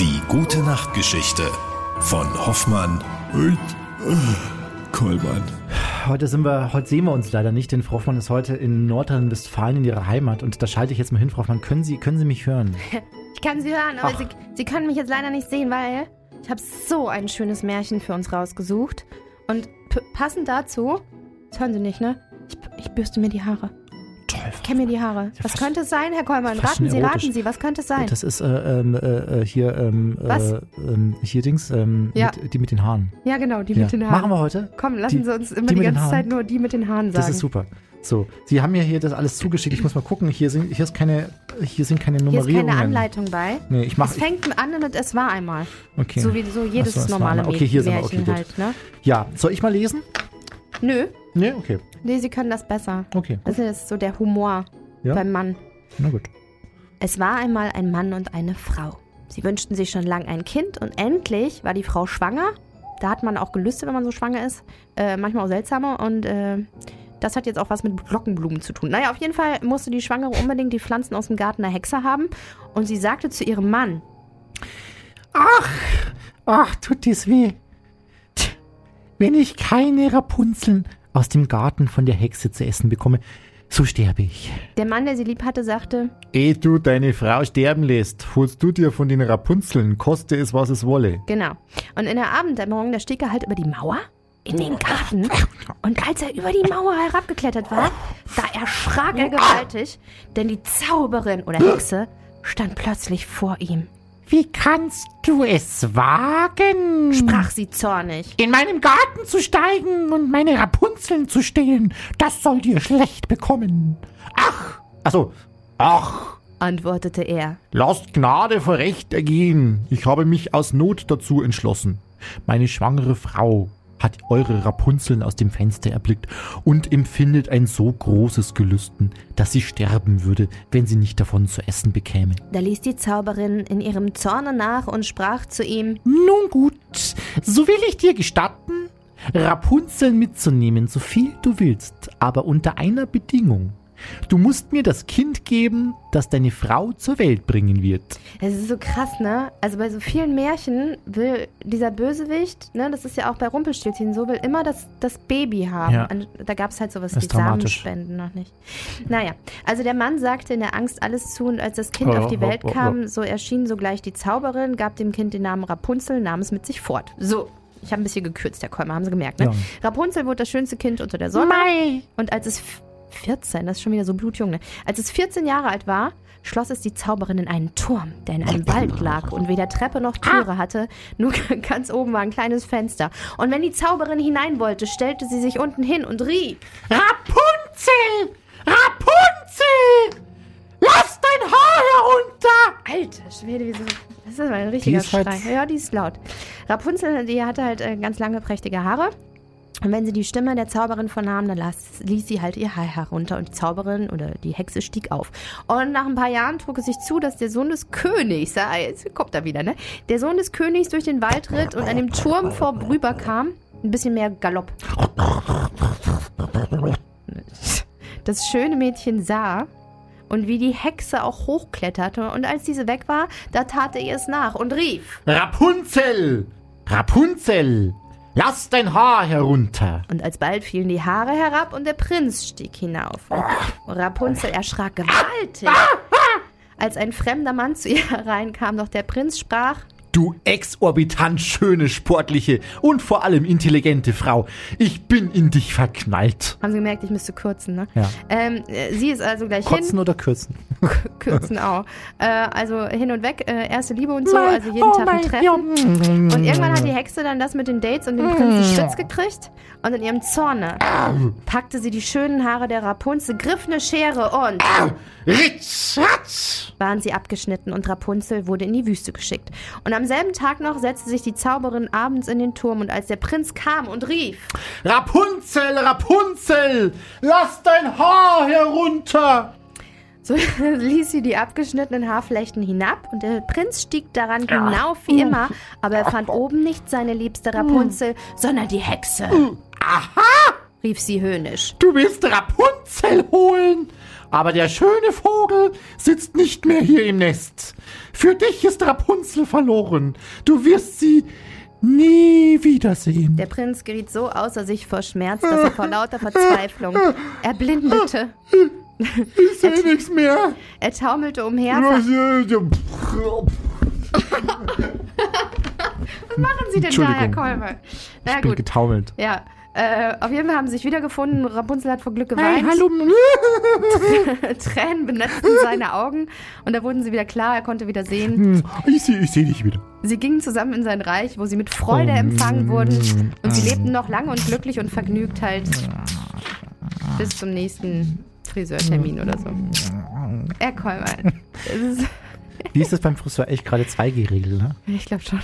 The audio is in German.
Die gute Nachtgeschichte von Hoffmann und äh, Kollmann. Heute sind wir, heute sehen wir uns leider nicht, denn Frau Hoffmann ist heute in Nordrhein-Westfalen in ihrer Heimat und da schalte ich jetzt mal hin, Frau Hoffmann. Können Sie, können Sie mich hören? Ich kann Sie hören, aber. Sie, Sie können mich jetzt leider nicht sehen, weil ich habe so ein schönes Märchen für uns rausgesucht. Und p- passend dazu, das hören Sie nicht, ne? Ich, ich bürste mir die Haare. Ich kämme mir die Haare. Ja, Was könnte es sein, Herr Kollmann? Raten Sie, erotisch. raten Sie, was könnte es sein? Das ist äh, ähm, äh, äh, hier, ähm, Was? Äh, ähm, hier Dings, ähm, Ja. mit, die mit den Haaren. ja, genau, die ja. mit den Haaren. Machen wir heute? Komm, lassen Die- Sie uns immer die die, ganze? Zeit nur die mit den Haaren sagen. Das ist super. So, Sie haben mir hier das alles zugeschickt. Ich muss mal gucken. Hier sind, hier ist keine, hier sind keine Hier ist Nummerierungen. keine Anleitung bei. Nee, ich Es mache. fängt an mit Es war einmal. Okay. So wie so jedes so, es normale. Okay, hier sind wir. Märchen Okay, gut. halt, ne? Ja, soll ich mal lesen? Nö, Nee, okay. nee, Sie können das besser. Okay. Das ist so der Humor Ja. beim Mann. Na gut. Es war einmal ein Mann und eine Frau. Sie wünschten sich schon lange ein Kind und endlich war die Frau schwanger. Da hat man auch Gelüste, wenn man so schwanger ist. Äh, manchmal auch seltsamer. Und äh, das hat jetzt auch was mit Glockenblumen zu tun. Naja, auf jeden Fall musste die Schwangere unbedingt die Pflanzen aus dem Garten der Hexe haben. Und sie sagte zu ihrem Mann, Ach, ach, tut dies weh. Tch, Wenn ich keine Rapunzeln aus dem Garten von der Hexe zu essen bekomme, so sterbe ich. der Mann, der sie lieb hatte, sagte, Ehe du deine Frau sterben lässt, holst du dir von den Rapunzeln, koste es, was es wolle. genau. Und in der Abenddämmerung, da stieg er halt über die Mauer in den Garten. Und als er über die Mauer herabgeklettert war, da erschrak er gewaltig, denn die Zauberin oder Hexe stand plötzlich vor ihm. Wie kannst du es wagen? Sprach sie zornig. In meinem Garten zu steigen und meine Rapunzeln zu stehlen, das soll dir schlecht bekommen. Ach, also, ach, antwortete er. lasst Gnade vor Recht ergehen. Ich habe mich aus Not dazu entschlossen. Meine schwangere Frau hat eure Rapunzeln aus dem Fenster erblickt und empfindet ein so großes Gelüsten, dass sie sterben würde, wenn sie nicht davon zu essen bekäme. Da ließ die Zauberin in ihrem Zorne nach und sprach zu ihm, Nun gut, so will ich dir gestatten, Rapunzeln mitzunehmen, so viel du willst, aber unter einer Bedingung. Du musst mir das Kind geben, das deine Frau zur Welt bringen wird. es ist so krass, ne? Also bei so vielen Märchen will dieser Bösewicht, ne, das ist ja auch bei Rumpelstilzchen so, will immer das, das Baby haben. Ja. Da gab es halt sowas wie. Samenspenden noch nicht. Naja, also der Mann sagte in der Angst alles zu und als das Kind Oh, auf die oh, Welt oh, oh. kam, so erschien sogleich die Zauberin, gab dem Kind den Namen Rapunzel, nahm es mit sich fort. So. Ich habe ein bisschen gekürzt, Herr Kolmer, haben Sie gemerkt, ne? Ja. Rapunzel wurde das schönste Kind unter der Sonne. Und als es 14, das ist schon wieder so blutjung, ne? Als es 14 Jahre alt war, schloss es die Zauberin in einen Turm, der in einem Wald lag und weder Treppe noch Türe hatte, nur ganz oben war ein kleines Fenster. Und wenn die Zauberin hinein wollte, stellte sie sich unten hin und rief. Rapunzel! Rapunzel! Lass dein Haar herunter! Alter Schwede, wieso? Das ist aber ein richtiger ist halt- Schrei. Ja, die ist laut. Rapunzel, die hatte halt äh, ganz lange, prächtige Haare. Und wenn sie die Stimme der Zauberin vernahm, dann las, ließ sie halt ihr Haar herunter und die Zauberin oder die Hexe stieg auf. Und nach ein paar Jahren trug es sich zu, dass der Sohn des Königs, jetzt kommt er wieder, ne? Der Sohn des Königs durch den Wald ritt und an dem Turm vorüberkam. Ein bisschen mehr Galopp. Das schöne Mädchen sah und wie die Hexe auch hochkletterte. Und als diese weg war, da tat er ihr es nach und rief. Rapunzel! Rapunzel! Lass dein Haar herunter! Und alsbald fielen die Haare herab und der Prinz stieg hinauf. Und Rapunzel erschrak gewaltig. Als ein fremder Mann zu ihr hereinkam, doch der Prinz sprach, Du exorbitant schöne, sportliche und vor allem intelligente Frau, ich bin in dich verknallt. haben Sie gemerkt, ich müsste kürzen, ne? Ja. Ähm, äh, sie ist also gleich Kotzen hin, oder kürzen? kürzen auch. Äh, also hin und weg, äh, erste Liebe und so, also jeden oh Tag ein mein- Treffen. ja. Und irgendwann hat die Hexe dann das mit den Dates und dem Prinzen Schritz gekriegt. Und in ihrem Zorne packte sie die schönen Haare der Rapunzel, griff eine Schere und Ritz, ratz! waren sie abgeschnitten und Rapunzel wurde in die Wüste geschickt. Und am selben Tag noch setzte sich die Zauberin abends in den Turm und als der Prinz kam und rief, Rapunzel, Rapunzel! Lass dein Haar herunter! so ließ sie die abgeschnittenen Haarflechten hinab und der Prinz stieg daran hinauf wie immer, aber er fand oben nicht seine liebste Rapunzel, sondern die Hexe. Aha! rief sie höhnisch. Du willst Rapunzel holen? Aber der schöne Vogel sitzt nicht mehr hier im Nest. Für dich ist Rapunzel verloren. Du wirst sie nie wiedersehen. Der Prinz geriet so außer sich vor Schmerz, dass er vor lauter Verzweiflung erblindete. Ich sehe nichts mehr. Er taumelte umher. Was machen Sie denn da, Herr. Kolbe? Na Ich bin gut, getaumelt. ja. Äh, auf jeden Fall haben sie sich wiedergefunden. Rapunzel hat vor Glück Hey, geweint. hallo. Tränen benetzten seine Augen und da wurden sie wieder klar, er konnte wieder sehen. Hm, Ich sehe ich seh dich wieder. Sie gingen zusammen in sein Reich, wo sie mit Freude empfangen wurden und sie lebten noch lange und glücklich und vergnügt halt bis zum nächsten Friseurtermin oder so. Es ist- Wie ist das beim Friseur echt gerade 2G-Regel, ne? ich glaube schon.